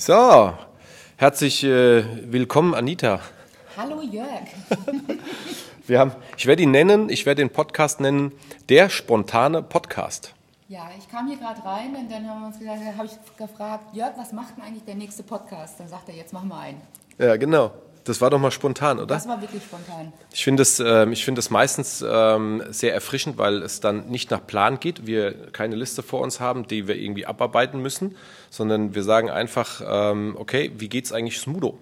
So, herzlich äh, willkommen, Anita. Hallo Jörg. Wir haben, ich werde ihn nennen, ich werde den Podcast nennen, der spontane Podcast. Ja, ich kam hier gerade rein und dann haben wir uns gesagt, habe ich gefragt, Jörg, was macht denn eigentlich der nächste Podcast? Dann sagt er, jetzt machen wir einen. Ja, genau. Das war doch mal spontan, oder? Das war wirklich spontan. Ich finde es ähm, ich finde es meistens ähm, sehr erfrischend, weil es dann nicht nach Plan geht. Wir keine Liste vor uns haben, die wir irgendwie abarbeiten müssen, sondern wir sagen einfach, ähm, okay, wie geht's eigentlich Smudo?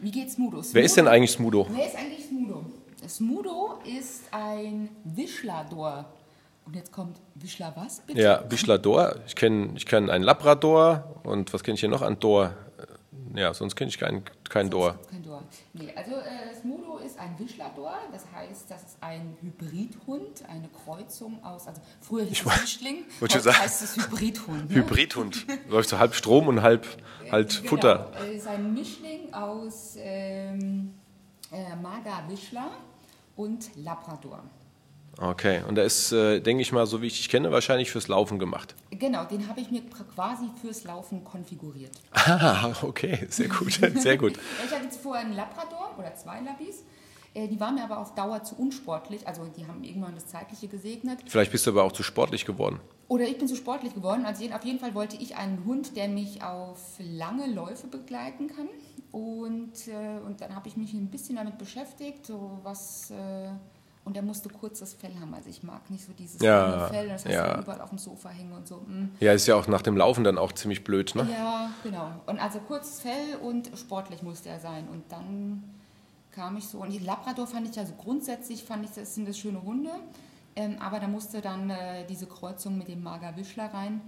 Wie geht's Smudo? Wer ist denn eigentlich Smudo? Wer ist eigentlich Smudo? Smudo ist ein Wischlador. Und jetzt kommt Wischler was, bitte? Ja, Wischlador. Ich kenne ich kenn einen Labrador und was kenne ich hier noch? Ein Dor. Ja, sonst kenne ich keinen kein Dor. Kein Dor. Nee, also äh, Smudo ist ein Wischlador, das heißt, das ist ein Hybridhund, eine Kreuzung aus, also früher hieß es wollte heute sagen. heißt es Hybridhund. Ne? Hybridhund. Läuft so halb Strom und halb halt Genau. Futter. Es ist ein Mischling aus ähm, äh, Mager Wischler und Labrador. Okay, und der ist, äh, denke ich mal, so wie ich dich kenne, wahrscheinlich fürs Laufen gemacht. Genau, den habe ich mir quasi fürs Laufen konfiguriert. Ah, okay, sehr gut, sehr gut. Ich hatte jetzt vorher einen Labrador oder zwei Labis. Äh, Die waren mir aber auf Dauer zu unsportlich. Also die haben irgendwann das Zeitliche gesegnet. Vielleicht bist du aber auch zu sportlich geworden. Oder ich bin zu sportlich geworden. Also auf jeden Fall wollte ich einen Hund, der mich auf lange Läufe begleiten kann. Und, äh, und dann habe ich mich ein bisschen damit beschäftigt, so was. Und er musste kurzes Fell haben. Also ich mag nicht so dieses Ja, Fell, das hast ja. du überall auf dem Sofa hängen und so. mm. Ja, ist ja auch nach dem Laufen dann auch ziemlich blöd, ne? Ja, genau. Und also kurzes Fell und sportlich musste er sein. Und dann kam ich so, und die Labrador fand ich also grundsätzlich, fand ich, das sind das schöne Hunde. Ähm, aber da musste dann äh, diese Kreuzung mit dem Mager Wischler rein.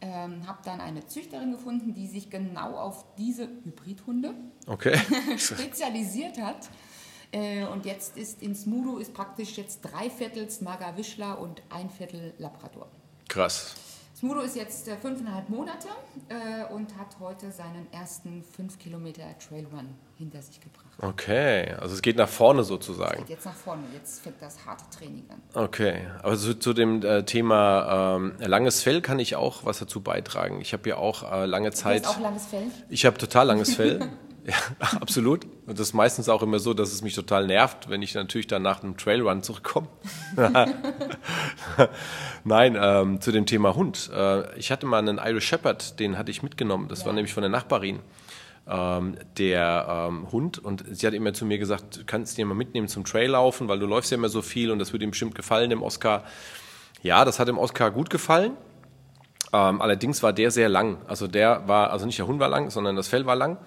Ähm, habe dann eine Züchterin gefunden, die sich genau auf diese Hybridhunde Okay. spezialisiert hat. Äh, und jetzt ist in Smudo ist praktisch jetzt drei Viertels Mager Wischler und ein Viertel Labrador. Krass. Smudo ist jetzt äh, fünfeinhalb Monate äh, und hat heute seinen ersten fünf Kilometer Trailrun hinter sich gebracht. Okay, also es geht nach vorne sozusagen. Geht jetzt nach vorne, jetzt fängt das harte Training an. Okay, aber zu, zu dem äh, Thema ähm, langes Fell kann ich auch was dazu beitragen. Ich habe ja auch äh, lange Du Zeit. hast auch langes Fell. Ich habe total langes Fell. ja, absolut. Und das ist meistens auch immer so, dass es mich total nervt, wenn ich natürlich dann nach einem Trailrun zurückkomme. Nein, ähm, zu dem Thema Hund. Äh, ich hatte mal einen Irish Shepherd, den hatte ich mitgenommen. Das war nämlich von der Nachbarin. Ähm, der ähm, Hund und sie hat immer zu mir gesagt, du kannst den mal mitnehmen zum Traillaufen, weil du läufst ja immer so viel und das würde ihm bestimmt gefallen, dem Oscar. Ja, das hat dem Oscar gut gefallen. Ähm, allerdings war der sehr lang. Also der war, also nicht der Hund war lang, sondern das Fell war lang.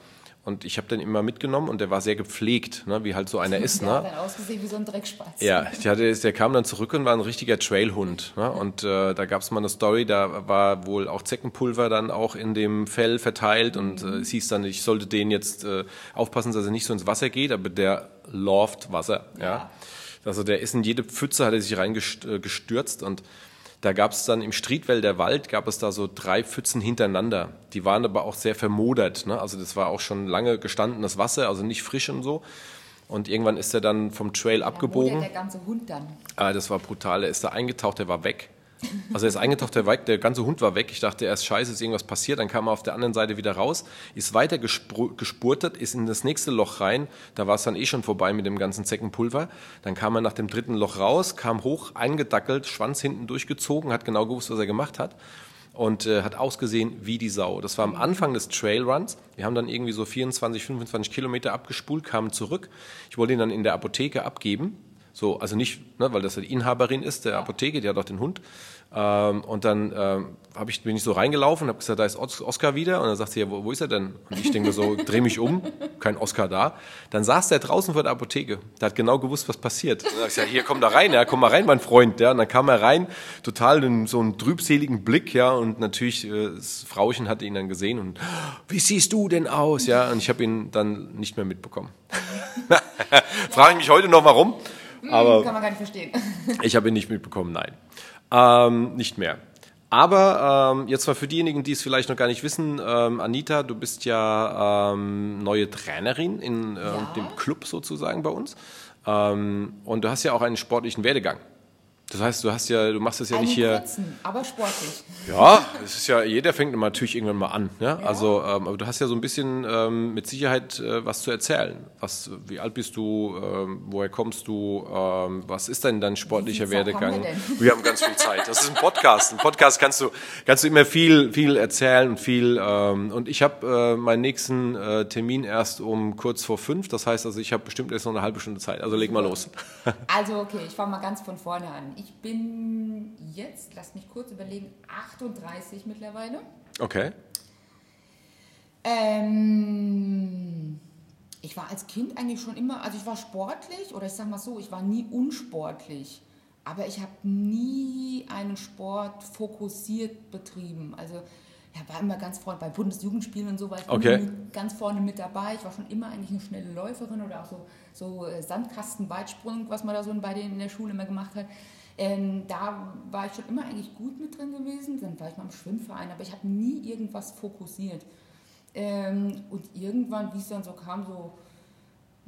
Und ich habe den immer mitgenommen und der war sehr gepflegt, ne, wie halt so einer ist. Der Ne? hat dann ausgesehen wie so ein Dreckspatz. Ja, der, hatte, der kam dann zurück und war ein richtiger Trailhund. Ne? Und äh, da gab es mal eine Story, da war wohl auch Zeckenpulver dann auch in dem Fell verteilt und äh, es hieß dann, ich sollte den jetzt äh, aufpassen, dass er nicht so ins Wasser geht, aber der loved Wasser. Ja. Ja. Also der ist in jede Pfütze, hat er sich reingestürzt und da gab es dann im Striedwälder Wald, gab es da so drei Pfützen hintereinander. Die waren aber auch sehr vermodert. Ne? Also das war auch schon lange gestandenes Wasser, also nicht frisch und so. Und irgendwann ist er dann vom Trail abgebogen. wurde der ganze Hund dann. Ah, das war brutal. Er ist da eingetaucht, der war weg. Also er ist eingetaucht, der, der ganze Hund war weg. Ich dachte erst, scheiße, ist irgendwas passiert. Dann kam er auf der anderen Seite wieder raus, ist weiter gespurtet, ist in das nächste Loch rein. Da war es dann eh schon vorbei mit dem ganzen Zeckenpulver. Dann kam er nach dem dritten Loch raus, kam hoch, eingedackelt, Schwanz hinten durchgezogen, hat genau gewusst, was er gemacht hat. Und äh, hat ausgesehen wie die Sau. Das war am Anfang des Trailruns. Wir haben dann irgendwie so 24, 25 Kilometer abgespult, kamen zurück. Ich wollte ihn dann in der Apotheke abgeben. So, also nicht, ne, weil das ja die Inhaberin ist der Apotheke, die hat auch den Hund. Ähm, und dann ähm, hab ich, bin ich so reingelaufen und habe gesagt, da ist Os- Oscar wieder. Und dann sagt sie, ja, wo, wo ist er denn? Und ich denke so, dreh mich um, kein Oscar da. Dann saß der draußen vor der Apotheke. Der hat genau gewusst, was passiert. Und dann hab ich gesagt, hier, komm da rein, ja, komm mal rein, mein Freund. Ja. Und dann kam er rein, total in so einen trübseligen Blick, ja. Und natürlich, äh, das Frauchen hatte ihn dann gesehen und, wie siehst du denn aus? Ja. Und ich habe ihn dann nicht mehr mitbekommen. Frage ich mich heute noch, warum. Aber Kann man gar nicht verstehen. ich habe ihn nicht mitbekommen, nein. Ähm, nicht mehr. Aber ähm, jetzt mal für diejenigen, die es vielleicht noch gar nicht wissen, ähm, Anita, du bist ja ähm, neue Trainerin in äh, Ja. dem Club sozusagen bei uns. Ähm, und du hast ja auch einen sportlichen Werdegang. Das heißt, du hast ja, du machst das ja Einen nicht hier. kurzen, aber sportlich. Ja, es ist ja, jeder fängt natürlich irgendwann mal an. Ne? Also, ähm, aber du hast ja so ein bisschen ähm, mit Sicherheit äh, was zu erzählen. Was, wie alt bist du? Ähm, woher kommst du? Ähm, was ist denn dein sportlicher Zeit haben Werdegang? wir denn? wir haben ganz viel Zeit. Das ist ein Podcast. Ein Podcast kannst du kannst du immer viel viel erzählen und viel. Ähm, und ich habe äh, meinen nächsten äh, Termin erst um kurz vor fünf. Das heißt, also ich habe bestimmt erst noch eine halbe Stunde Zeit. Also leg mal los. Also, okay, ich fange mal ganz von vorne an. Ich bin jetzt, lass mich kurz überlegen, 38 mittlerweile. Okay. Ähm, ich war als Kind eigentlich schon immer, also ich war sportlich oder ich sag mal so, ich war nie unsportlich. Aber ich habe nie einen Sport fokussiert betrieben. Also ja, war immer ganz vorne bei Bundesjugendspielen und so war ich Okay. ganz vorne mit dabei. Ich war schon immer eigentlich eine schnelle Läuferin oder auch so, so äh, Sandkasten-Weitsprung, was man da so bei denen in der Schule immer gemacht hat. Ähm, da war ich schon immer eigentlich gut mit drin gewesen. Dann war ich mal im Schwimmverein, aber ich habe nie irgendwas fokussiert. Ähm, und irgendwann, wie es dann so kam, so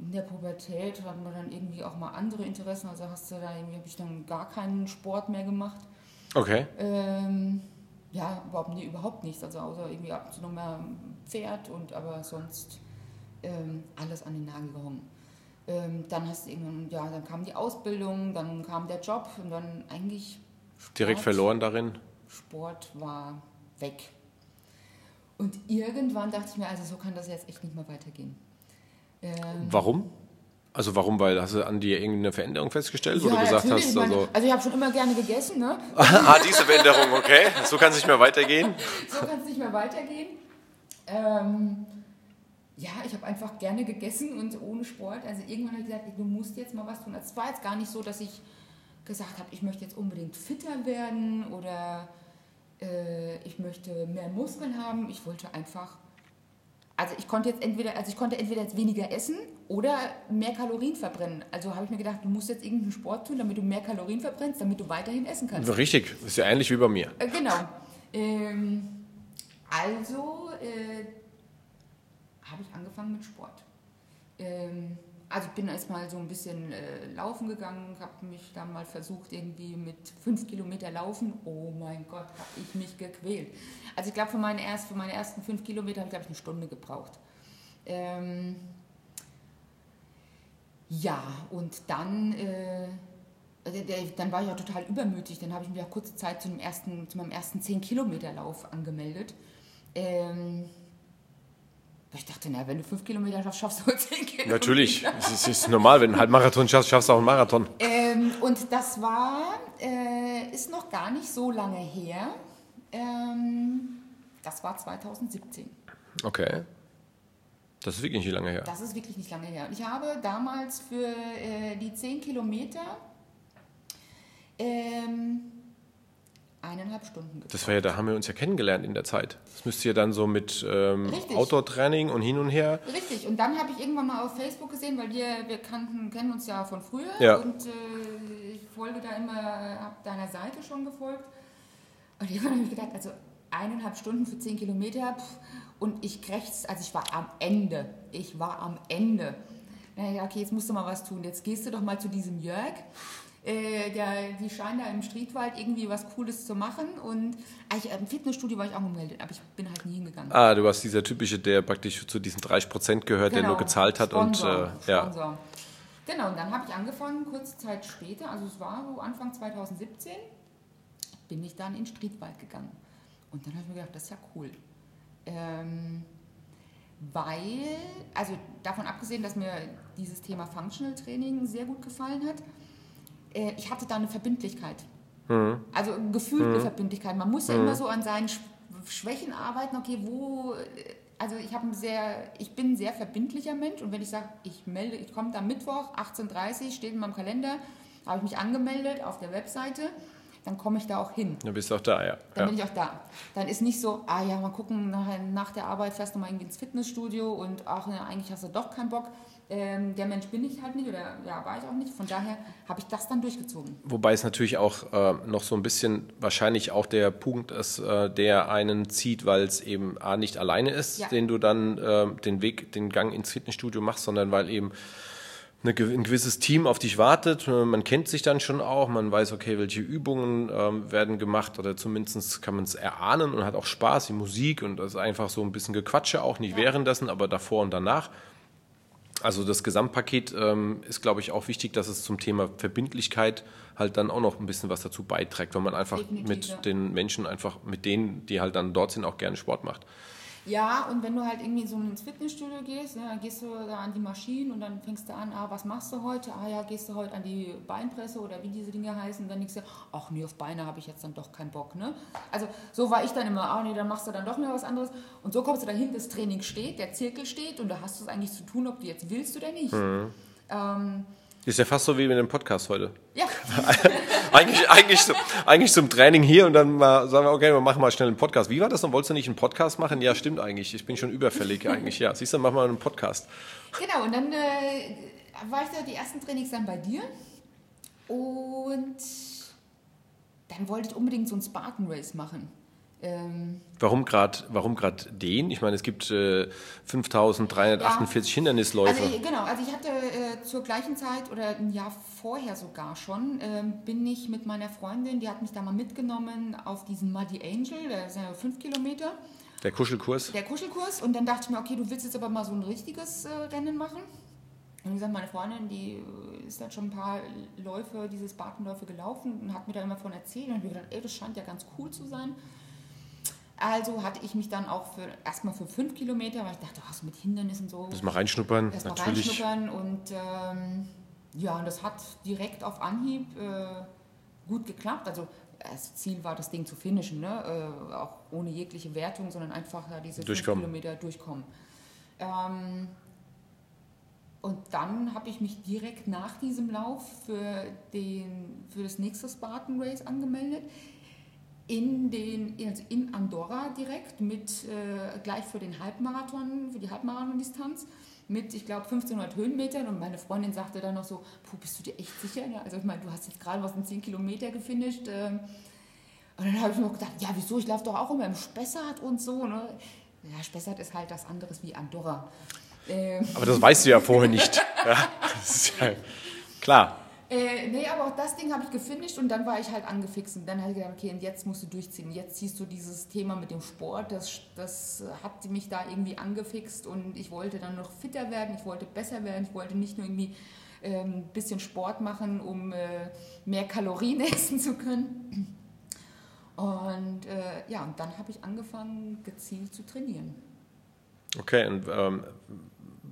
in der Pubertät hatten wir dann irgendwie auch mal andere Interessen. Also hast du da irgendwie, habe ich dann gar keinen Sport mehr gemacht. Okay. Ähm, ja, überhaupt, nee, überhaupt nichts. Also außer irgendwie ab und zu noch mal ein Pferd und aber sonst ähm, alles an den Nagel gehangen. Ähm, dann hast du irgendwann, ja, dann kam die Ausbildung, dann kam der Job und dann eigentlich Sport, Direkt verloren darin. Sport war weg. Und irgendwann dachte ich mir, also so kann das jetzt echt nicht mehr weitergehen. Ähm, Warum? Also warum? Weil hast du an dir irgendeine Veränderung festgestellt, wo ja, du gesagt natürlich, hast, also also ich habe schon immer gerne gegessen, ne? ah, diese Veränderung, okay, so kann es nicht mehr weitergehen. so kann es nicht mehr weitergehen. Ähm, ja, ich habe einfach gerne gegessen und ohne Sport. Also irgendwann habe ich gesagt, du musst jetzt mal was tun. Es war jetzt gar nicht so, dass ich gesagt habe, ich möchte jetzt unbedingt fitter werden oder äh, ich möchte mehr Muskeln haben. Ich wollte einfach, also ich konnte jetzt entweder, also ich konnte entweder jetzt weniger essen oder mehr Kalorien verbrennen. Also habe ich mir gedacht, du musst jetzt irgendeinen Sport tun, damit du mehr Kalorien verbrennst, damit du weiterhin essen kannst. Richtig, ist ja ähnlich wie bei mir. Äh, genau. Ähm, also äh, habe ich angefangen mit Sport. Ähm, also ich bin erstmal so ein bisschen äh, laufen gegangen, habe mich dann mal versucht, irgendwie mit fünf Kilometer laufen. Oh mein Gott, habe ich mich gequält. Also ich glaube, für, meine erst, für meine ersten fünf Kilometer habe ich, ich, eine Stunde gebraucht. Ähm, ja, und dann, äh, der, dann war ich auch total übermütig. Dann habe ich mich auch kurze Zeit zu, dem ersten, zu meinem ersten 10-Kilometer-Lauf angemeldet. Ähm, ich dachte, na, wenn du 5 Kilometer schaffst, schaffst du 10 Kilometer. Natürlich, es ist, normal, wenn du einen Halbmarathon schaffst, schaffst du auch einen Marathon. Ähm, und das war, äh, ist noch gar nicht so lange her. Ähm, das war 2017. Okay. Das ist wirklich nicht lange her. Das ist wirklich nicht lange her. Und ich habe damals für äh, die 10 Kilometer ähm, eineinhalb Stunden gebraucht. Das war ja, da haben wir uns ja kennengelernt in der Zeit. Das müsste ja dann so mit ähm. Outdoor-Training und hin und her. Richtig, und dann habe ich irgendwann mal auf Facebook gesehen, weil wir, wir kannten, kennen uns ja von früher Ja. und äh, ich folge da immer, habe deiner Seite schon gefolgt. Und irgendwann habe ich gedacht, also eineinhalb Stunden für zehn Kilometer pff, und ich krächzte, also ich war am Ende. Ich war am Ende. Gedacht, okay, jetzt musst du mal was tun. Jetzt gehst du doch mal zu diesem Jörg. Äh, der, die scheinen da im Streetwald irgendwie was Cooles zu machen. Und eigentlich, im Fitnessstudio war ich auch gemeldet, aber ich bin halt nie hingegangen. Ah, du warst dieser typische, der praktisch zu diesen 30% gehört, der nur gezahlt hat Genau. Sponsor, und äh, ja. Sponsor. Genau, und dann habe ich angefangen, kurze Zeit später, also es war so Anfang 2017, bin ich dann in Streetwald gegangen. Und dann habe ich mir gedacht, das ist ja cool. Ähm, weil, also davon abgesehen, dass mir dieses Thema Functional Training sehr gut gefallen hat, äh, ich hatte da eine Verbindlichkeit. Also gefühlt eine Verbindlichkeit. Man muss ja immer so an seinen Sch Schwächen arbeiten. Okay, wo. äh, Also ich habe sehr, ich bin ein sehr verbindlicher Mensch und wenn ich sage, ich melde, ich komme da Mittwoch 18:30 Uhr, steht in meinem Kalender, habe ich mich angemeldet auf der Webseite, dann komme ich da auch hin. Du bist auch da, ja. Dann ja. bin ich auch da. Dann ist nicht so, ah ja, mal gucken, nach, nach der Arbeit fährst du mal irgendwie ins Fitnessstudio und ach, eigentlich hast du doch keinen Bock. Ähm, der Mensch bin ich halt nicht oder ja, war ich auch nicht. Von daher habe ich das dann durchgezogen. Wobei es natürlich auch äh, noch so ein bisschen wahrscheinlich auch der Punkt ist, äh, der einen zieht, weil es eben A nicht alleine ist, Ja. den du dann äh, den Weg, den Gang ins Fitnessstudio machst, sondern weil eben ein gewisses Team auf dich wartet. Man kennt sich dann schon auch, man weiß, okay, welche Übungen ähm, werden gemacht oder zumindest kann man es erahnen und hat auch Spaß, die Musik und das ist einfach so ein bisschen Gequatsche, auch nicht ja. währenddessen, aber davor und danach. Also das Gesamtpaket ähm, ist, glaube ich, auch wichtig, dass es zum Thema Verbindlichkeit halt dann auch noch ein bisschen was dazu beiträgt, weil man einfach Definitiv, mit den Menschen einfach, mit denen, die halt dann dort sind, auch gerne Sport macht. Ja, und wenn du halt irgendwie so ins Fitnessstudio gehst, ne, dann gehst du da an die Maschinen und dann fängst du an, ah, was machst du heute? Ah ja, gehst du heute an die Beinpresse oder wie diese Dinge heißen, dann denkst du, ach nee, auf Beine habe ich jetzt dann doch keinen Bock. Ne? Also so war ich dann immer, ah nee, dann machst du dann doch mehr was anderes. Und so kommst du dahin, das Training steht, der Zirkel steht und da hast du es eigentlich zu tun, ob du jetzt willst oder nicht. Mhm. Ähm, ist ja fast so wie mit dem Podcast heute. Ja. eigentlich, eigentlich, so, eigentlich zum Training hier und dann mal sagen wir, okay, wir machen mal schnell einen Podcast. Wie war das? Dann wolltest du nicht einen Podcast machen? Ja, stimmt eigentlich. Ich bin schon überfällig eigentlich. Ja, siehst du, machen wir einen Podcast. Genau, und dann äh, war ich da die ersten Trainings dann bei dir und dann wollte ich unbedingt so ein Spartan Race machen. Ähm, warum gerade warum den? Ich meine, es gibt äh, 5348 ja, Hindernisläufe. Also, genau, also ich hatte äh, zur gleichen Zeit oder ein Jahr vorher sogar schon, äh, bin ich mit meiner Freundin, die hat mich da mal mitgenommen auf diesen Muddy Angel, der sind ja fünf Kilometer. Der Kuschelkurs? Der Kuschelkurs. Und dann dachte ich mir, okay, du willst jetzt aber mal so ein richtiges äh, Rennen machen. Und wie gesagt, meine Freundin, die äh, ist dann schon ein paar Läufe, diese Spartanläufe gelaufen und hat mir da immer von erzählt. Und ich habe gedacht, ey, das scheint ja ganz cool zu sein. Also hatte ich mich dann auch für erstmal für fünf Kilometer, weil ich dachte, was mit Hindernissen so. Erstmal reinschnuppern. Erstmal reinschnuppern und ähm, ja, und das hat direkt auf Anhieb äh, gut geklappt. Also das Ziel war, das Ding zu finishen, ne? Äh, auch ohne jegliche Wertung, sondern einfach ja, diese fünf Kilometer durchkommen. Ähm, und dann habe ich mich direkt nach diesem Lauf für, den, für das nächste Spartan Race angemeldet in, den, also in Andorra direkt mit äh, gleich für den Halbmarathon, für die Halbmarathon-Distanz mit, ich glaube, 1500 Höhenmetern und meine Freundin sagte dann noch so, Puh, bist du dir echt sicher? Ja, also ich meine, du hast jetzt gerade was in 10 Kilometer gefinisht. Äh, und dann habe ich mir gedacht, ja, wieso, ich laufe doch auch immer im Spessart und so. Ne? Ja, Spessart ist halt das anderes wie Andorra. Ähm. Aber das weißt du ja vorher nicht. ja, ja klar. Äh, nee, aber auch das Ding habe ich gefinisht und dann war ich halt angefixt und dann habe ich gedacht, okay, und jetzt musst du durchziehen. Jetzt ziehst du dieses Thema mit dem Sport, das, das hat mich da irgendwie angefixt und ich wollte dann noch fitter werden, ich wollte besser werden, ich wollte nicht nur irgendwie ein ähm, bisschen Sport machen, um äh, mehr Kalorien essen zu können. Und äh, ja, und dann habe ich angefangen, gezielt zu trainieren. Okay, und ähm,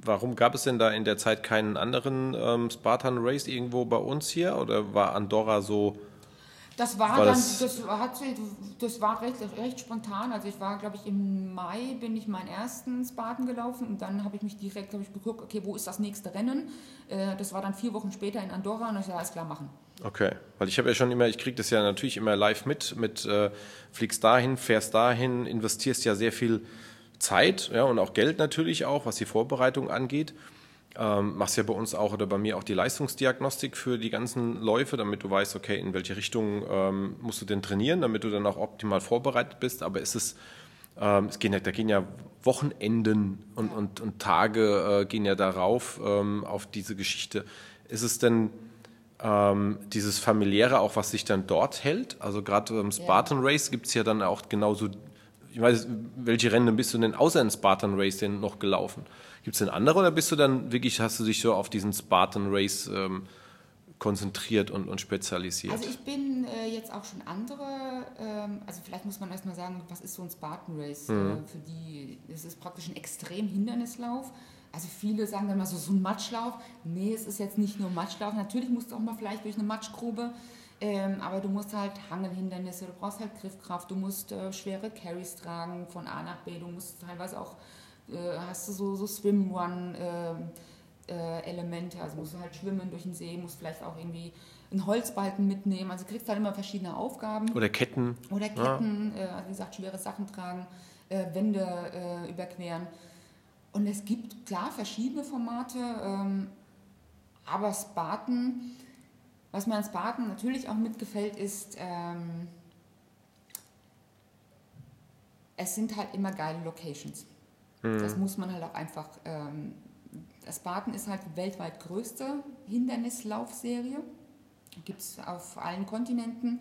warum gab es denn da in der Zeit keinen anderen ähm, Spartan Race irgendwo bei uns hier? Oder war Andorra so. Das war, war dann, das, das, hat, das war recht, recht spontan. Also ich war, glaube ich, im Mai bin ich meinen ersten Spartan gelaufen und dann habe ich mich direkt, glaube ich, geguckt, okay, wo ist das nächste Rennen? Äh, das war dann vier Wochen später in Andorra und ich gesagt, alles klar machen. Okay, weil ich habe ja schon immer, ich kriege das ja natürlich immer live mit, mit äh, fliegst dahin, fährst dahin, investierst ja sehr viel Zeit ja, und auch Geld natürlich auch, was die Vorbereitung angeht. Ähm, machst ja bei uns auch oder bei mir auch die Leistungsdiagnostik für die ganzen Läufe, damit du weißt, okay, in welche Richtung ähm, musst du denn trainieren, damit du dann auch optimal vorbereitet bist. Aber ist es, ähm, es gehen ja, da gehen ja Wochenenden und, und, und Tage äh, gehen ja darauf, ähm, auf diese Geschichte. Ist es denn ähm, dieses familiäre auch, was sich dann dort hält? Also gerade beim Spartan Race gibt es ja dann auch genauso ich weiß, welche Rennen bist du denn außer in Spartan Race denn noch gelaufen? Gibt es denn andere oder bist du dann wirklich, hast du dich so auf diesen Spartan Race ähm, konzentriert und, und spezialisiert? Also ich bin äh, jetzt auch schon andere, ähm, also vielleicht muss man erstmal sagen, was ist so ein Spartan Race? Mhm. Äh, für die, es ist praktisch ein extrem Hindernislauf. Also viele sagen dann mal so, so ein Matschlauf. Nee, es ist jetzt nicht nur Matschlauf. Natürlich musst du auch mal vielleicht durch eine Matschgrube. Ähm, aber du musst halt Hangelhindernisse, du brauchst halt Griffkraft, du musst äh, schwere Carries tragen von A nach B, du musst teilweise auch, äh, hast du so, so Swim-Run-Elemente, äh, äh also musst du halt schwimmen durch den See, musst vielleicht auch irgendwie einen Holzbalken mitnehmen, also du kriegst halt immer verschiedene Aufgaben. Oder Ketten. Oder Ketten, ja. Äh, also wie gesagt, schwere Sachen tragen, äh, Wände überqueren. Und es gibt klar verschiedene Formate, ähm, aber Spartan was mir an Spartan natürlich auch mitgefällt, ist, ähm, es sind halt immer geile Locations. Mhm. Das muss man halt auch einfach ähm, Spartan ist halt die weltweit größte Hindernislaufserie. Gibt es auf allen Kontinenten.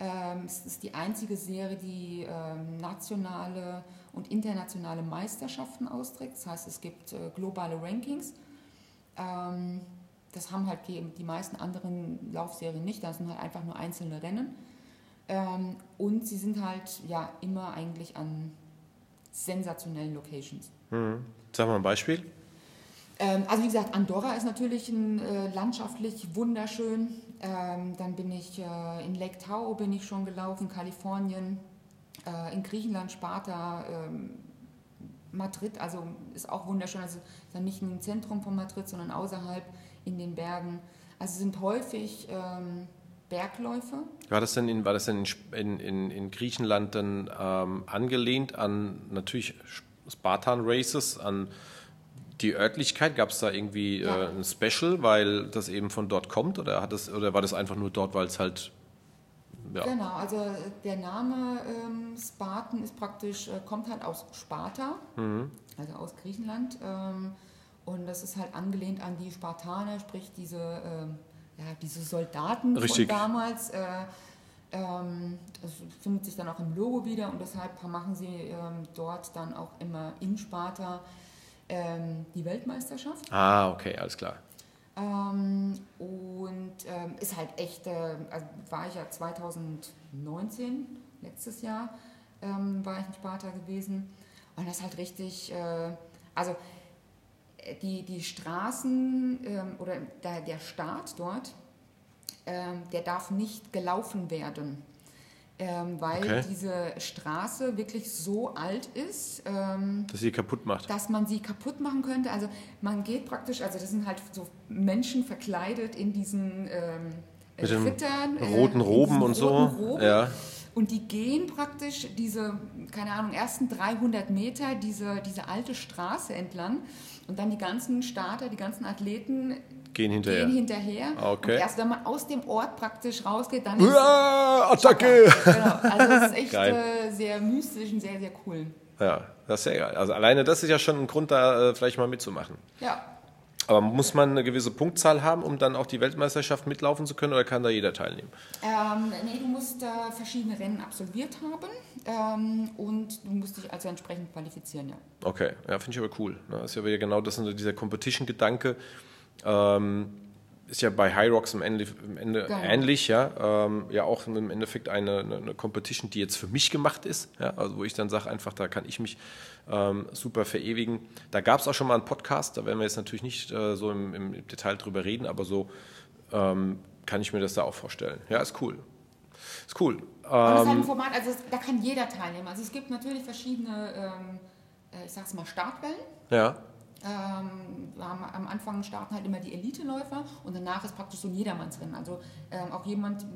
Ähm, es ist die einzige Serie, die ähm, nationale und internationale Meisterschaften austrägt. Das heißt, es gibt äh, globale Rankings. Ähm, das haben halt die, die meisten anderen Laufserien nicht. Das sind halt einfach nur einzelne Rennen. Ähm, und sie sind halt ja immer eigentlich an sensationellen Locations. Mhm. Sag mal ein Beispiel. Ähm, also wie gesagt, Andorra ist natürlich ein, äh, landschaftlich wunderschön. Ähm, dann bin ich äh, in Lake Tahoe bin ich schon gelaufen, Kalifornien, äh, in Griechenland, Sparta, ähm, Madrid, also ist auch wunderschön. Also dann nicht im Zentrum von Madrid, sondern außerhalb in den Bergen. Also sind häufig ähm, Bergläufe. War das denn in, war das denn in, in, in Griechenland dann ähm, angelehnt an natürlich Spartan Races, an die Örtlichkeit? Gab es da irgendwie ja. äh, ein Special, weil das eben von dort kommt oder, hat das, oder war das einfach nur dort, weil es halt. Ja. Genau, also der Name ähm, Spartan ist praktisch, äh, kommt halt aus Sparta, mhm. also aus Griechenland. Ähm, und das ist halt angelehnt an die Spartaner, sprich diese, ähm, ja, diese Soldaten Richtig. von damals. Äh, ähm, das findet sich dann auch im Logo wieder und deshalb machen sie ähm, dort dann auch immer in Sparta ähm, die Weltmeisterschaft. Ah, okay, alles klar. Ähm, und ähm, ist halt echt, äh, also war ich ja 2019, letztes Jahr, war ich in Sparta gewesen. Und das ist halt richtig, äh, also äh, die, die Straßen ähm, oder der, der Start dort, ähm, der darf nicht gelaufen werden ähm, weil okay. diese Straße wirklich so alt ist, ähm, dass sie kaputt macht. Dass man sie kaputt machen könnte. Also man geht praktisch, also das sind halt so Menschen verkleidet in diesen ähm, Mit den Rittern, äh, roten Roben und so. Roben. Ja. Und die gehen praktisch diese, keine Ahnung, ersten 300 Meter diese, diese alte Straße entlang und dann die ganzen Starter, die ganzen Athleten Gehen hinterher. Gehen hinterher. Ah, okay. Und erst wenn man aus dem Ort praktisch rausgeht, dann ist Uah, Attacke! Genau. Also das ist echt äh, sehr mystisch und sehr, sehr cool. Ja, das ist sehr geil. Also alleine das ist ja schon ein Grund, da äh, vielleicht mal mitzumachen. Ja. Aber muss man eine gewisse Punktzahl haben, um dann auch die Weltmeisterschaft mitlaufen zu können oder kann da jeder teilnehmen? Ähm, nee, du musst äh, verschiedene Rennen absolviert haben ähm, und du musst dich also entsprechend qualifizieren, ja. Okay, ja, finde ich aber cool. Das ist ja wieder genau das, dieser Competition-Gedanke ähm, ist ja bei High Rocks im Ende, im Ende genau. ähnlich, ja. Ähm, ja, auch im Endeffekt eine, eine, Competition, die jetzt für mich gemacht ist, ja, also wo ich dann sage, einfach, da kann ich mich ähm, super verewigen. Da gab es auch schon mal einen Podcast, da werden wir jetzt natürlich nicht äh, so im, im, Detail drüber reden, aber so ähm, kann ich mir das da auch vorstellen. Ja, ist cool. Ist cool. Das ist halt ein ähm, Format, also da kann jeder teilnehmen. Also es gibt natürlich verschiedene, ähm, äh, ich sag's mal, Startwellen. Ja. Ähm, am Anfang starten halt immer die Eliteläufer und danach ist praktisch so ein Jedermannsrennen. Also ähm, auch jemand,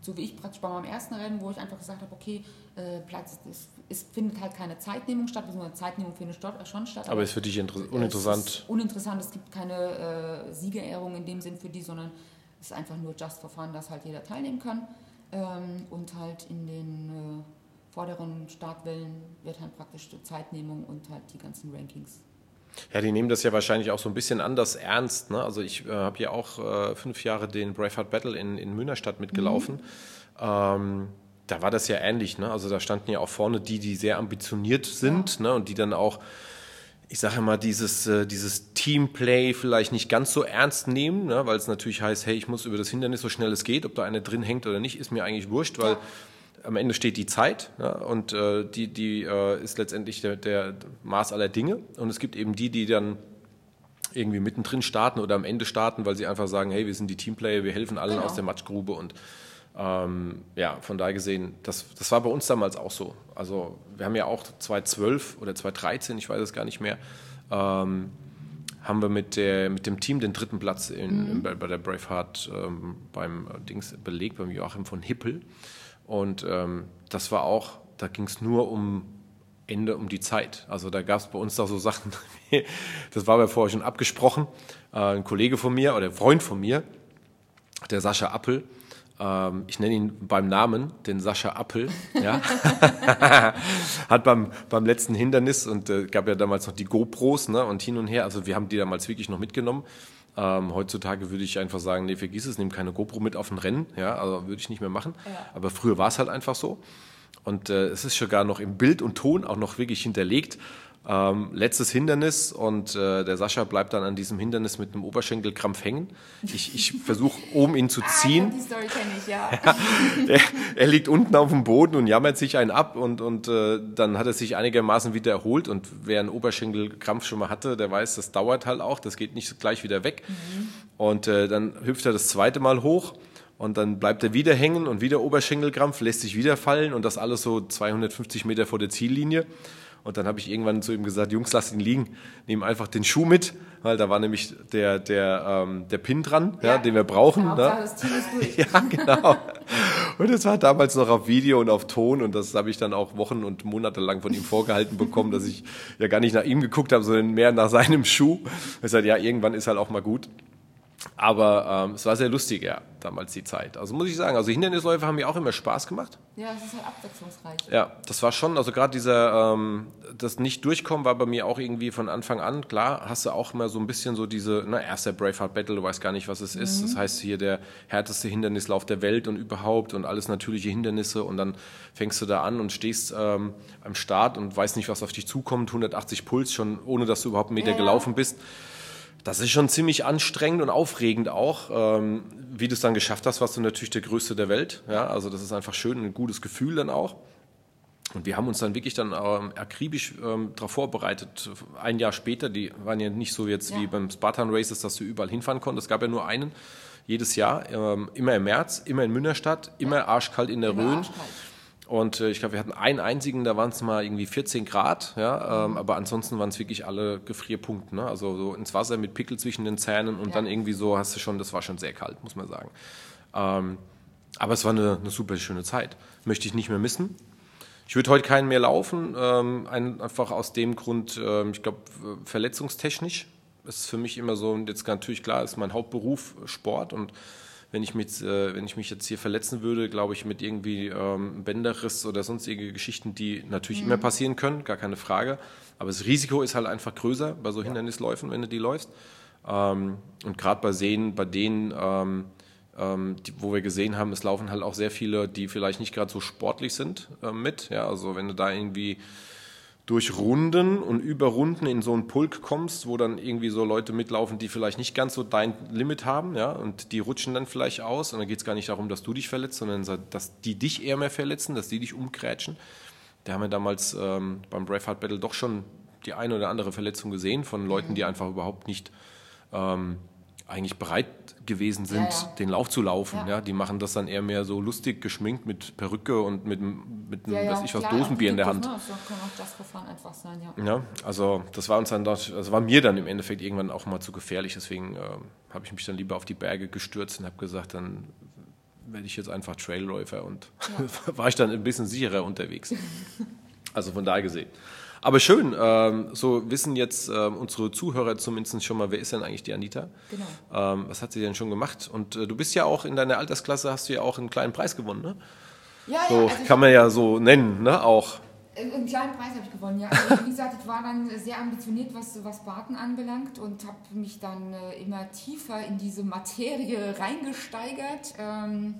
so wie ich praktisch bei meinem ersten Rennen, wo ich einfach gesagt habe, okay, äh, Platz, es, es, findet halt keine Zeitnehmung statt, beziehungsweise Zeitnehmung findet schon statt. Aber, aber ist für dich uninteressant? Es ist uninteressant, es gibt keine äh, Siegerehrung in dem Sinn für die, sondern es ist einfach nur just for fun, dass halt jeder teilnehmen kann. Ähm, und halt in den äh, vorderen Startwellen wird halt praktisch die Zeitnehmung und halt die ganzen Rankings ja, die nehmen das ja wahrscheinlich auch so ein bisschen anders ernst. Ne? Also ich äh, habe ja auch äh, fünf Jahre den Braveheart Battle in, in Münnerstadt mitgelaufen. Mhm. Ähm, da war das ja ähnlich. Ne? Also da standen ja auch vorne die, die sehr ambitioniert sind ja. ne? und die dann auch, ich sage mal, dieses, äh, dieses Teamplay vielleicht nicht ganz so ernst nehmen, ne? weil es natürlich heißt, hey, ich muss über das Hindernis so schnell es geht, ob da eine drin hängt oder nicht, ist mir eigentlich wurscht, weil ja am Ende steht die Zeit ja, und äh, die, die äh, ist letztendlich der, der, Maß aller Dinge. Und es gibt eben die, die dann irgendwie mittendrin starten oder am Ende starten, weil sie einfach sagen, hey, wir sind die Teamplayer, wir helfen allen genau. aus der Matschgrube und ähm, ja, von daher gesehen, das, das war bei uns damals auch so. Also wir haben ja auch 2012 oder 2013, ich weiß es gar nicht mehr, ähm, haben wir mit, der, mit dem Team den dritten Platz in, mhm. bei, bei, der Braveheart ähm, beim Dings belegt, beim Joachim von Hippel. Und ähm, das war auch, da ging es nur um Ende, um die Zeit. Also da gab es bei uns da so Sachen, das war mir vorher schon abgesprochen. Äh, ein Kollege von mir oder Freund von mir, der Sascha Appel, ähm, ich nenne ihn beim Namen, den Sascha Appel, ja, hat beim, beim letzten Hindernis und äh, gab ja damals noch die GoPros ne, und hin und her, also wir haben die damals wirklich noch mitgenommen. Ähm, heutzutage würde ich einfach sagen, nee, vergiss es, nimm keine GoPro mit auf ein Rennen, ja, also würde ich nicht mehr machen. Ja. Aber früher war es halt einfach so. Und äh, es ist sogar noch im Bild und Ton auch noch wirklich hinterlegt. Ähm, letztes Hindernis und äh, der Sascha bleibt dann an diesem Hindernis mit einem Oberschenkelkrampf hängen. Ich, ich versuche oben ihn zu ah, ziehen. Ah, die Story kenne ich, ja. ja er, er, liegt unten auf dem Boden und jammert sich einen ab und, und äh, dann hat er sich einigermaßen wieder erholt und wer einen Oberschenkelkrampf schon mal hatte, der weiß, das dauert halt auch, das geht nicht gleich wieder weg. Mhm. Und äh, dann hüpft er das zweite Mal hoch und dann bleibt er wieder hängen und wieder Oberschenkelkrampf, lässt sich wieder fallen und das alles so 250 Meter vor der Ziellinie. Und dann habe ich irgendwann zu ihm gesagt, Jungs, lass ihn liegen, nehmen einfach den Schuh mit, weil da war nämlich der, der, ähm, der Pin dran, ja, ja den wir brauchen. Ne? das Team ist durch. ja, genau. Und es war damals noch auf Video und auf Ton und das habe ich dann auch Wochen und Monate lang von ihm vorgehalten bekommen, dass ich ja gar nicht nach ihm geguckt habe, sondern mehr nach seinem Schuh. Ich sagte, ja, irgendwann ist halt auch mal gut. Aber ähm, es war sehr lustig, ja, damals die Zeit. Also muss ich sagen, also Hindernisläufe haben mir auch immer Spaß gemacht. Ja, es ist halt abwechslungsreich. Ja, das war schon, also gerade dieser, ähm, das Nicht-Durchkommen war bei mir auch irgendwie von Anfang an. Klar, hast du auch immer so ein bisschen so diese, na, erster Braveheart Battle, du weißt gar nicht, was es mhm. ist. Das heißt hier der härteste Hindernislauf der Welt und überhaupt und alles natürliche Hindernisse und dann fängst du da an und stehst ähm, am Start und weißt nicht, was auf dich zukommt, 180 Puls schon, ohne dass du überhaupt einen Meter ja. gelaufen bist. Das ist schon ziemlich anstrengend und aufregend auch. Ähm, wie du es dann geschafft hast, warst du natürlich der Größte der Welt. Ja, also das ist einfach schön, ein gutes Gefühl dann auch. Und wir haben uns dann wirklich dann ähm, akribisch ähm, darauf vorbereitet. Ein Jahr später, die waren ja nicht so jetzt ja. wie beim Spartan Races, dass du überall hinfahren konntest. Es gab ja nur einen jedes Jahr, ähm, immer im März, immer in Münnerstadt, immer arschkalt in der immer Rhön. Arschkalt. Und äh, ich glaube, wir hatten einen einzigen, da waren es mal irgendwie 14 Grad, ja, ähm, aber ansonsten waren es wirklich alle Gefrierpunkte. Ne? Also so ins Wasser mit Pickel zwischen den Zähnen und ja. dann irgendwie so hast du schon, das war schon sehr kalt, muss man sagen. Ähm, aber es war eine, eine, super schöne Zeit. Möchte ich nicht mehr missen. Ich würde heute keinen mehr laufen, ähm, einfach aus dem Grund, ähm, ich glaube, verletzungstechnisch ist für mich immer so, und jetzt natürlich klar, ist mein Hauptberuf Sport und wenn ich, mich, äh, wenn ich mich jetzt hier verletzen würde, glaube ich, mit irgendwie ähm, Bänderriss oder sonstige Geschichten, die natürlich mhm. immer passieren können, gar keine Frage. Aber das Risiko ist halt einfach größer bei so Hindernisläufen, wenn du die läufst. Ähm, und gerade bei Seen, bei denen, ähm, ähm, die, wo wir gesehen haben, es laufen halt auch sehr viele, die vielleicht nicht gerade so sportlich sind äh, mit. Ja, also wenn du da irgendwie durch Runden und über Runden in so einen Pulk kommst, wo dann irgendwie so Leute mitlaufen, die vielleicht nicht ganz so dein Limit haben, ja, und die rutschen dann vielleicht aus. Und dann geht es gar nicht darum, dass du dich verletzt, sondern dass die dich eher mehr verletzen, dass die dich umkrätschen. Da haben wir damals ähm, beim Braveheart Battle doch schon die eine oder andere Verletzung gesehen von Leuten, die einfach überhaupt nicht ähm, eigentlich bereit gewesen sind, ja, ja. den Lauf zu laufen. Ja. die machen das dann eher mehr so lustig geschminkt mit Perücke und mit, mit einem, ja, weiß ich was, Dosenbier in der Hand. Das kann auch das Gefahren einfach sein, ja. Also das war uns dann, also war mir dann im Endeffekt irgendwann auch mal zu gefährlich. Deswegen äh, habe ich mich dann lieber auf die Berge gestürzt und habe gesagt, dann werde ich jetzt einfach Trailläufer und war ich dann ein bisschen sicherer unterwegs. also von daher gesehen. Aber schön, ähm, so wissen jetzt ähm, unsere Zuhörer zumindest schon mal, wer ist denn eigentlich die Anita? Genau. Ähm, was hat sie denn schon gemacht? Und äh, du bist ja auch in deiner Altersklasse, hast du ja auch einen kleinen Preis gewonnen, ne? Ja, so, ja. Also kann man ja so nennen, ne? Auch. Einen kleinen Preis habe ich gewonnen, ja. Also, wie gesagt, ich war dann sehr ambitioniert, was, was Barten anbelangt und habe mich dann äh, immer tiefer in diese Materie reingesteigert. Ähm,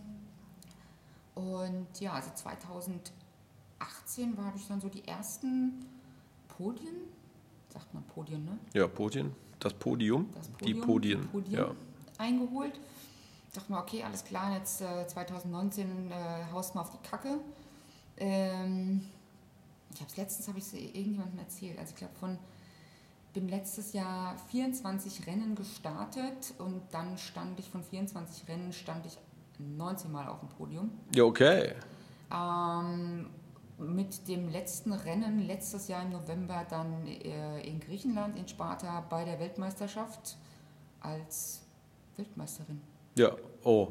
und ja, also 2018 war ich dann so die ersten Podien, sagt man Podien, ne? Ja, Podien, das Podium, das Podium die Podien, die Podien ja. eingeholt. Dachte mir, okay, alles klar, jetzt äh, 2019 äh, haust mal auf die Kacke. Ähm, ich habe es letztens, habe ich es irgendjemandem erzählt. Also ich glaube von bin letztes Jahr 24 Rennen gestartet und dann stand ich von 24 Rennen stand ich 19 Mal auf dem Podium. Ja, okay. Ähm, mit dem letzten Rennen letztes Jahr im November dann äh, in Griechenland, in Sparta, bei der Weltmeisterschaft als Weltmeisterin. Ja, oh,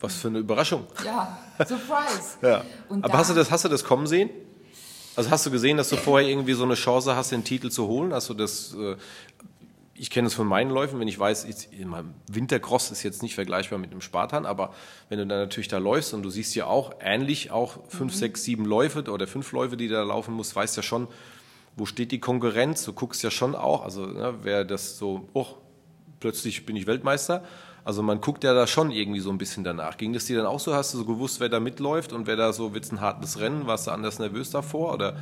was für eine Überraschung. Ja, Surprise. ja. Aber hast, du das, hast du das kommen sehen? Also hast du gesehen, dass du vorher irgendwie so eine Chance hast, den Titel zu holen? Hast du das, äh, ich kenne es von meinen Läufen, wenn ich weiß, ich, Wintercross ist jetzt nicht vergleichbar mit einem Spartan, aber wenn du dann natürlich da läufst und du siehst ja auch ähnlich auch fünf, mhm. sechs, sieben Läufe oder fünf Läufe, die da laufen musst, weißt ja schon, wo steht die Konkurrenz? Du guckst ja schon auch, also ne, wer das so, oh, plötzlich bin ich Weltmeister. Also man guckt ja da schon irgendwie so ein bisschen danach. Ging das dir dann auch so? Hast du so gewusst, wer da mitläuft und wer da so, wird es ein hartes Rennen? Warst du anders nervös davor? Oder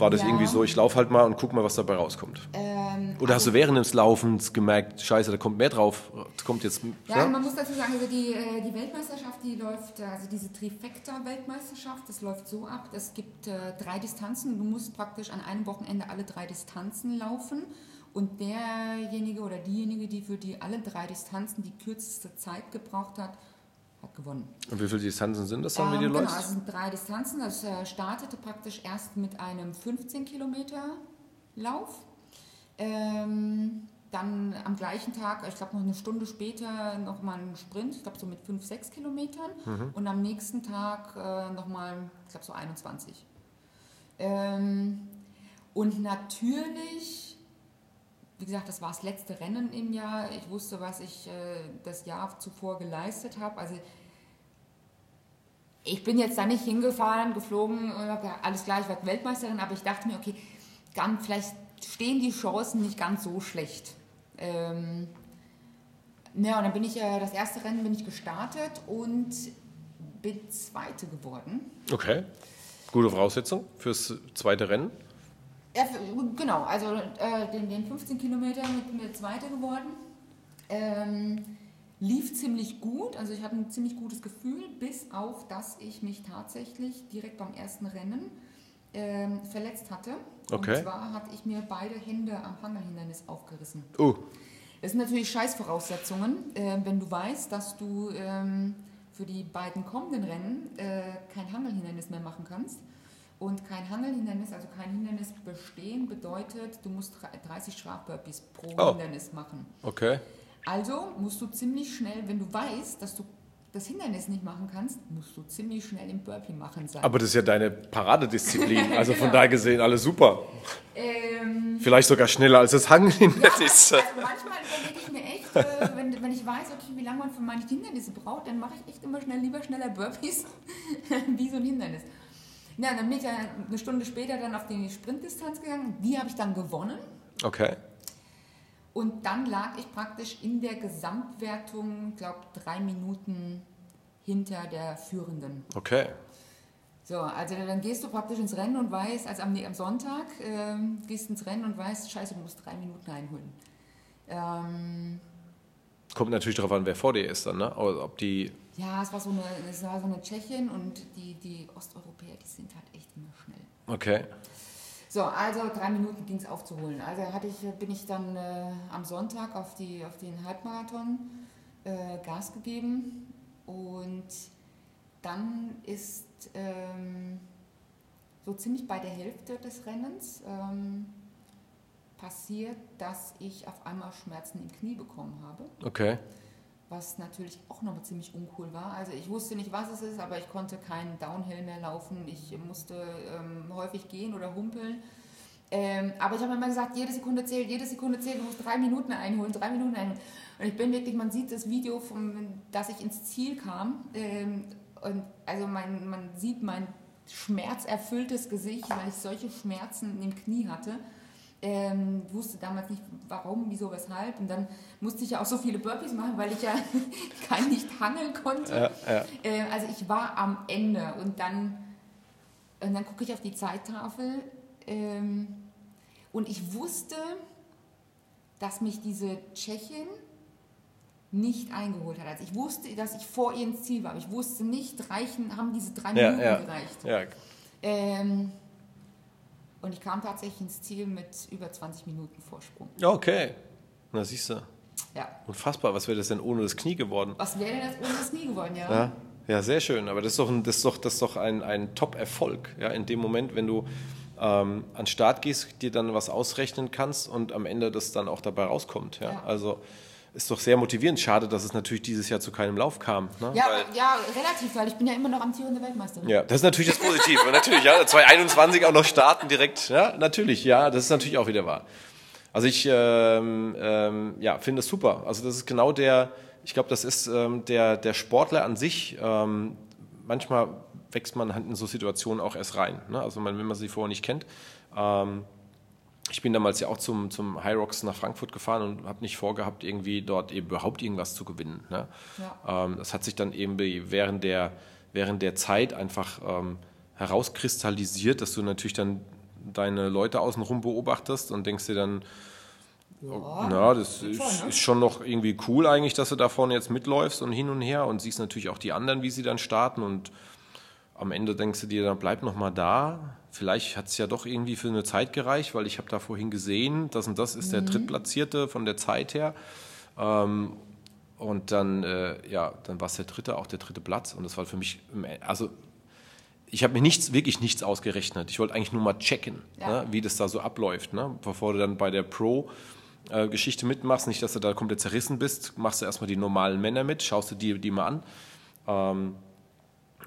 war das ja. irgendwie so, ich laufe halt mal und guck mal, was dabei rauskommt? Ähm, Oder hast du also während des Laufens gemerkt, scheiße, da kommt mehr drauf, kommt jetzt... Ja, ja? man muss dazu sagen, also die, äh, die Weltmeisterschaft, die läuft, also diese Trifecta-Weltmeisterschaft, das läuft so ab, es gibt äh, drei Distanzen, du musst praktisch an einem Wochenende alle drei Distanzen laufen und derjenige oder diejenige, die für die alle drei Distanzen die kürzeste Zeit gebraucht hat, hat gewonnen. Und wie viele Distanzen sind das dann, ähm, wie die Genau, es sind drei Distanzen. Das äh, startete praktisch erst mit einem 15 Kilometer Lauf. Ähm, dann am gleichen Tag, ich glaube noch eine Stunde später, nochmal ein Sprint, ich glaube so mit 5, 6 Kilometern. Mhm. Und am nächsten Tag äh, nochmal, ich glaube so 21. Ähm, und natürlich, wie gesagt, das war das letzte Rennen im Jahr. Ich wusste, was ich äh, das Jahr zuvor geleistet habe. Also ich bin jetzt da nicht hingefahren, geflogen, alles klar, ich werde Weltmeisterin, aber ich dachte mir, okay, ganz, vielleicht stehen die Chancen nicht ganz so schlecht. Ähm, ja, und dann bin ich, äh, das erste Rennen bin ich gestartet und bin Zweite geworden. Okay, gute Voraussetzung fürs zweite Rennen. Ja, genau, also äh, den, den 15 Kilometer bin ich Zweite geworden. Ähm, lief ziemlich gut, also ich hatte ein ziemlich gutes Gefühl, bis auf, dass ich mich tatsächlich direkt beim ersten Rennen ähm, verletzt hatte. Okay. Und zwar hatte ich mir beide Hände am Hangelhindernis aufgerissen. Oh. Das sind natürlich Scheißvoraussetzungen, äh, wenn du weißt, dass du ähm, für die beiden kommenden Rennen äh, kein Hangelhindernis mehr machen kannst. Und kein Hangelhindernis, also kein Hindernis bestehen, bedeutet, du musst 30 Strafburpees pro oh. Hindernis machen. Okay. Also musst du ziemlich schnell, wenn du weißt, dass du das Hindernis nicht machen kannst, musst du ziemlich schnell im Burpee machen sein. Aber das ist ja deine Paradedisziplin. Also genau. von daher gesehen alles super. Ähm, Vielleicht sogar schneller als das Hanghindernis. Ja, also manchmal überlege ich mir echt, äh, wenn, wenn ich weiß, okay, wie lange man für manche Hindernisse braucht, dann mache ich echt immer schnell lieber schneller Burpees wie so ein Hindernis. Ja, dann bin ich ja eine Stunde später dann auf die Sprintdistanz gegangen. Die habe ich dann gewonnen. Okay. Und dann lag ich praktisch in der Gesamtwertung, glaube drei Minuten hinter der Führenden. Okay. So, also dann gehst du praktisch ins Rennen und weißt, also am, am Sonntag äh, gehst ins Rennen und weißt, scheiße, du musst drei Minuten einholen. Ähm, Kommt natürlich darauf an, wer vor dir ist dann, ne? Ob die. Ja, es war so eine, es war so eine Tschechin und die, die Osteuropäer, die sind halt echt immer schnell. Okay. So, also drei Minuten ging es aufzuholen. Also hatte ich, bin ich dann äh, am Sonntag auf, die, auf den Halbmarathon äh, Gas gegeben und dann ist ähm, so ziemlich bei der Hälfte des Rennens ähm, passiert, dass ich auf einmal Schmerzen im Knie bekommen habe. Okay was natürlich auch noch ziemlich uncool war. Also ich wusste nicht, was es ist, aber ich konnte keinen Downhill mehr laufen. Ich musste ähm, häufig gehen oder humpeln. Ähm, aber ich habe immer gesagt, jede Sekunde zählt, jede Sekunde zählt, du musst drei Minuten einholen, drei Minuten einholen. Und ich bin wirklich, man sieht das Video, vom, dass ich ins Ziel kam. Ähm, und also mein, man sieht mein schmerzerfülltes Gesicht, weil ich solche Schmerzen im Knie hatte. Ähm, wusste damals nicht, warum, wieso, weshalb. Und dann musste ich ja auch so viele Burpees machen, weil ich ja kein nicht hangeln konnte. Ja, ja. Äh, also ich war am Ende und dann, und dann gucke ich auf die Zeittafel ähm, und ich wusste, dass mich diese Tschechin nicht eingeholt hat. Also ich wusste, dass ich vor ihr ins Ziel war, aber ich wusste nicht, reichen, haben diese drei ja, Minuten gereicht. Ähm, und ich kam tatsächlich ins Ziel mit über 20 Minuten Vorsprung. Okay, na siehst du. Ja. Unfassbar, was wäre das denn ohne das Knie geworden? Was wäre denn das ohne das Knie geworden, ja. ja. Ja, sehr schön. Aber das ist doch ein, das ist doch, das ist doch ein, ein Top-Erfolg. Ja, in dem Moment, wenn du ähm, an den Start gehst, dir dann was ausrechnen kannst und am Ende das dann auch dabei rauskommt. Ja? ja. Also ist doch sehr motivierend. Schade, dass es natürlich dieses Jahr zu keinem Lauf kam. Ne? Ja, weil, ja, relativ, weil ich bin ja immer noch amtierende Weltmeisterin. Ja, das ist natürlich das Positive. natürlich, ja, 2021 auch noch starten direkt. Ja, natürlich, ja, das ist natürlich auch wieder wahr. Also ich ähm, ähm, ja, finde es super. Also das ist genau der, ich glaube, das ist ähm, der, der Sportler an sich. Ähm, manchmal wächst man halt in so Situationen auch erst rein. Ne? Also wenn man sie vorher nicht kennt. Ich bin damals ja auch zum, zum High Rocks nach Frankfurt gefahren und habe nicht vorgehabt, irgendwie dort eben überhaupt irgendwas zu gewinnen. Ne? Ja. Ähm, das hat sich dann eben während der, während der Zeit einfach ähm, herauskristallisiert, dass du natürlich dann deine Leute außenrum beobachtest und denkst dir dann, ja, na, das ist, schon, ne? ist, schon noch irgendwie cool eigentlich, dass du da vorne jetzt mitläufst und hin und her und siehst natürlich auch die anderen, wie sie dann starten und am Ende denkst du dir, dann bleib noch mal da. Vielleicht hat es ja doch irgendwie für eine Zeit gereicht, weil ich habe da vorhin gesehen, das und das ist mhm. der Drittplatzierte von der Zeit her. Ähm, und dann, äh, ja, dann war es der dritte, auch der dritte Platz. Und das war für mich, also ich habe mir nichts, wirklich nichts ausgerechnet. Ich wollte eigentlich nur mal checken, ja. ne, wie das da so abläuft. Ne? Bevor du dann bei der Pro-Geschichte mitmachst, nicht, dass du da komplett zerrissen bist, machst du erstmal die normalen Männer mit, schaust du die, die mal an. Ähm,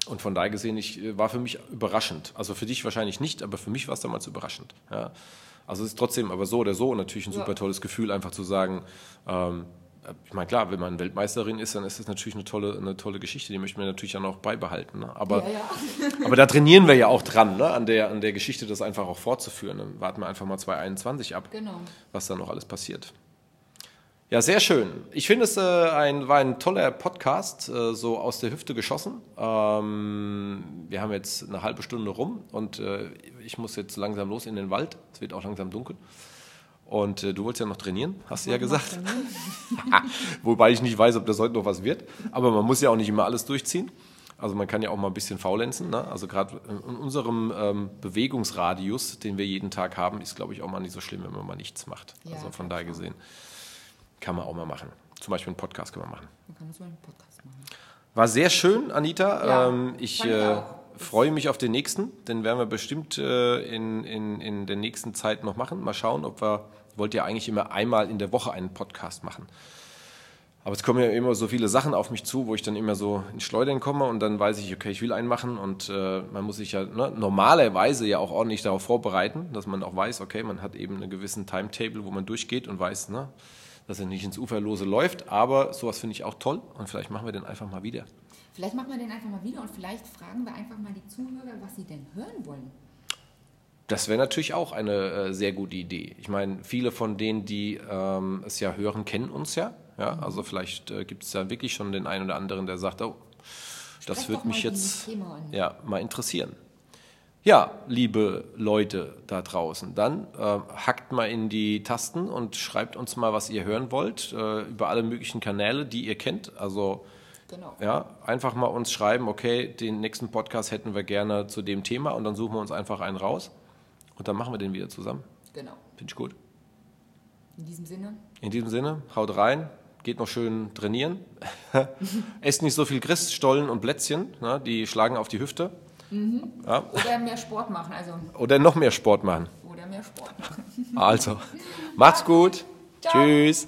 und von daher gesehen, ich, äh, war für mich überraschend. Also für dich wahrscheinlich nicht, aber für mich war es damals überraschend. Ja. Also es ist trotzdem aber so oder so natürlich ein super ja. tolles Gefühl, einfach zu sagen, ähm, ich meine, klar, wenn man Weltmeisterin ist, dann ist das natürlich eine tolle, eine tolle Geschichte, die möchten wir natürlich dann auch beibehalten. Ne? Aber, ja, ja. aber da trainieren wir ja auch dran, ne? an, der, an der Geschichte, das einfach auch fortzuführen. Dann warten wir einfach mal 2021 ab, genau. was da noch alles passiert. Ja, sehr schön. Ich finde, es äh, ein, war ein toller Podcast, äh, so aus der Hüfte geschossen. Ähm, wir haben jetzt eine halbe Stunde rum und äh, ich muss jetzt langsam los in den Wald. Es wird auch langsam dunkel. Und äh, du wolltest ja noch trainieren, hast du ja gesagt. Wobei ich nicht weiß, ob das heute noch was wird. Aber man muss ja auch nicht immer alles durchziehen. Also man kann ja auch mal ein bisschen faulenzen. Ne? Also gerade in unserem ähm, Bewegungsradius, den wir jeden Tag haben, ist, glaube ich, auch mal nicht so schlimm, wenn man mal nichts macht. Ja, also von daher gesehen. Kann man auch mal machen. Zum Beispiel einen Podcast kann man machen. Man kann so einen Podcast machen. War sehr schön, Anita. Ja, ähm, ich äh, freue mich auf den nächsten. Den werden wir bestimmt äh, in, in, in der nächsten Zeit noch machen. Mal schauen, ob wir, wollt ja eigentlich immer einmal in der Woche einen Podcast machen. Aber es kommen ja immer so viele Sachen auf mich zu, wo ich dann immer so ins Schleudern komme und dann weiß ich, okay, ich will einen machen und äh, man muss sich ja ne, normalerweise ja auch ordentlich darauf vorbereiten, dass man auch weiß, okay, man hat eben einen gewissen Timetable, wo man durchgeht und weiß, ne, dass er nicht ins Uferlose läuft. Aber sowas finde ich auch toll und vielleicht machen wir den einfach mal wieder. Vielleicht machen wir den einfach mal wieder und vielleicht fragen wir einfach mal die Zuhörer, was sie denn hören wollen. Das wäre natürlich auch eine äh, sehr gute Idee. Ich meine, viele von denen, die ähm, es ja hören, kennen uns ja. ja? Also vielleicht äh, gibt es ja wirklich schon den einen oder anderen, der sagt, oh, das würde mich jetzt ja, mal interessieren. Ja, liebe Leute da draußen, dann äh, hackt mal in die Tasten und schreibt uns mal, was ihr hören wollt, äh, über alle möglichen Kanäle, die ihr kennt. Also genau. ja, einfach mal uns schreiben, okay, den nächsten Podcast hätten wir gerne zu dem Thema und dann suchen wir uns einfach einen raus und dann machen wir den wieder zusammen. Genau. Finde ich gut. In diesem Sinne? In diesem Sinne, haut rein, geht noch schön trainieren. Esst nicht so viel Christstollen und Plätzchen, ne, die schlagen auf die Hüfte. Mhm. Ja. Oder mehr Sport machen. Also. Oder noch mehr Sport machen. Oder mehr Sport machen. Also, macht's gut. Ciao. Tschüss.